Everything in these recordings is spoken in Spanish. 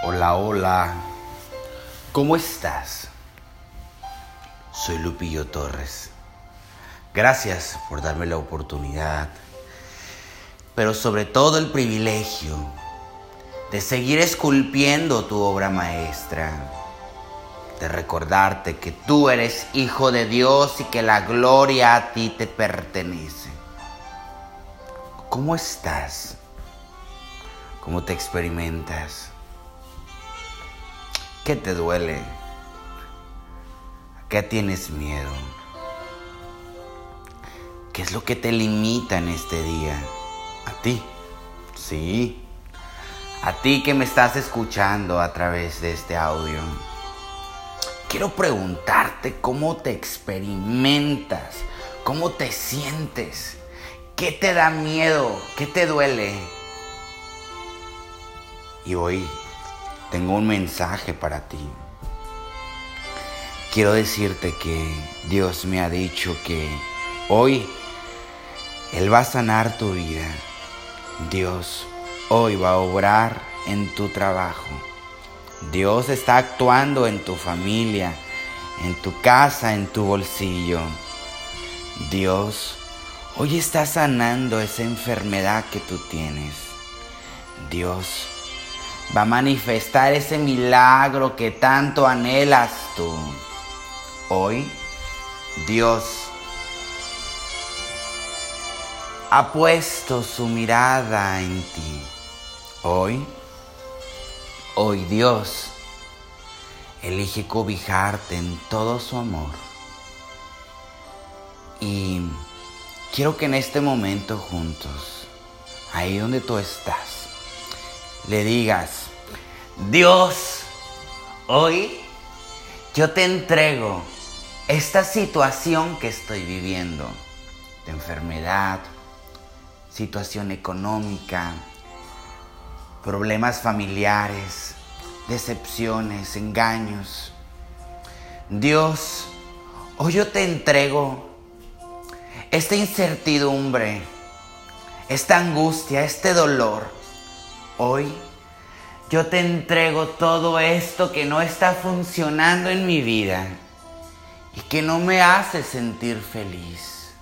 Hola, hola. ¿Cómo estás? Soy Lupillo Torres. Gracias por darme la oportunidad, pero sobre todo el privilegio de seguir esculpiendo tu obra maestra, de recordarte que tú eres hijo de Dios y que la gloria a ti te pertenece. ¿Cómo estás? ¿Cómo te experimentas? ¿Qué te duele? ¿A qué tienes miedo? ¿Qué es lo que te limita en este día? A ti. Sí. A ti que me estás escuchando a través de este audio. Quiero preguntarte cómo te experimentas, cómo te sientes, qué te da miedo, qué te duele. Y hoy tengo un mensaje para ti. Quiero decirte que Dios me ha dicho que hoy Él va a sanar tu vida. Dios hoy va a obrar en tu trabajo. Dios está actuando en tu familia, en tu casa, en tu bolsillo. Dios hoy está sanando esa enfermedad que tú tienes. Dios va a manifestar ese milagro que tanto anhelas tú. Hoy Dios ha puesto su mirada en ti. Hoy, hoy Dios elige cobijarte en todo su amor. Y quiero que en este momento juntos, ahí donde tú estás, le digas, Dios, hoy yo te entrego esta situación que estoy viviendo, de enfermedad, situación económica, problemas familiares, decepciones, engaños. Dios, hoy yo te entrego esta incertidumbre, esta angustia, este dolor Hoy yo te entrego todo esto que no está funcionando en mi vida y que no me hace sentir feliz.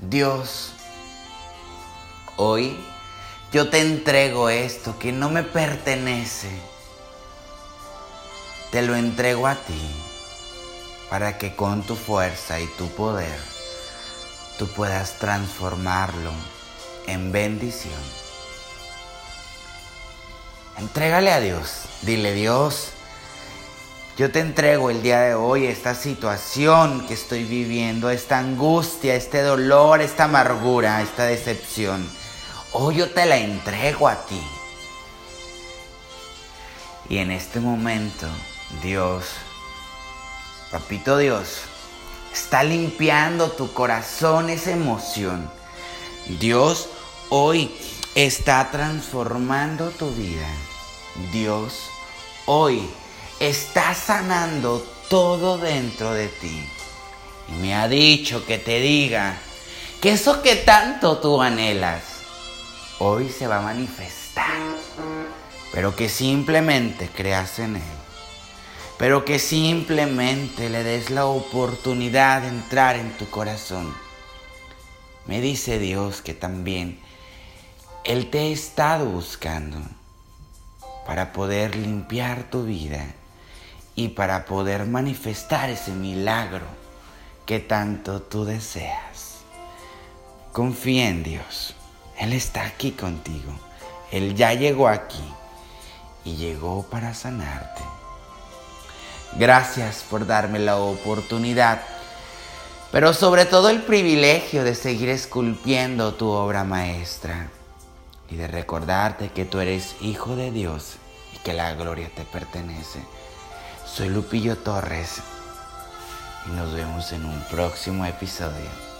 Dios, hoy yo te entrego esto que no me pertenece. Te lo entrego a ti para que con tu fuerza y tu poder tú puedas transformarlo en bendición. Entrégale a Dios. Dile, Dios, yo te entrego el día de hoy esta situación que estoy viviendo, esta angustia, este dolor, esta amargura, esta decepción. Hoy yo te la entrego a ti. Y en este momento, Dios, Papito Dios, está limpiando tu corazón esa emoción. Dios hoy está transformando tu vida. Dios hoy está sanando todo dentro de ti. Y me ha dicho que te diga que eso que tanto tú anhelas, hoy se va a manifestar. Pero que simplemente creas en Él. Pero que simplemente le des la oportunidad de entrar en tu corazón. Me dice Dios que también él te ha estado buscando para poder limpiar tu vida y para poder manifestar ese milagro que tanto tú deseas. Confía en Dios. Él está aquí contigo. Él ya llegó aquí y llegó para sanarte. Gracias por darme la oportunidad, pero sobre todo el privilegio de seguir esculpiendo tu obra maestra y de recordarte que tú eres hijo de Dios y que la gloria te pertenece. Soy Lupillo Torres y nos vemos en un próximo episodio.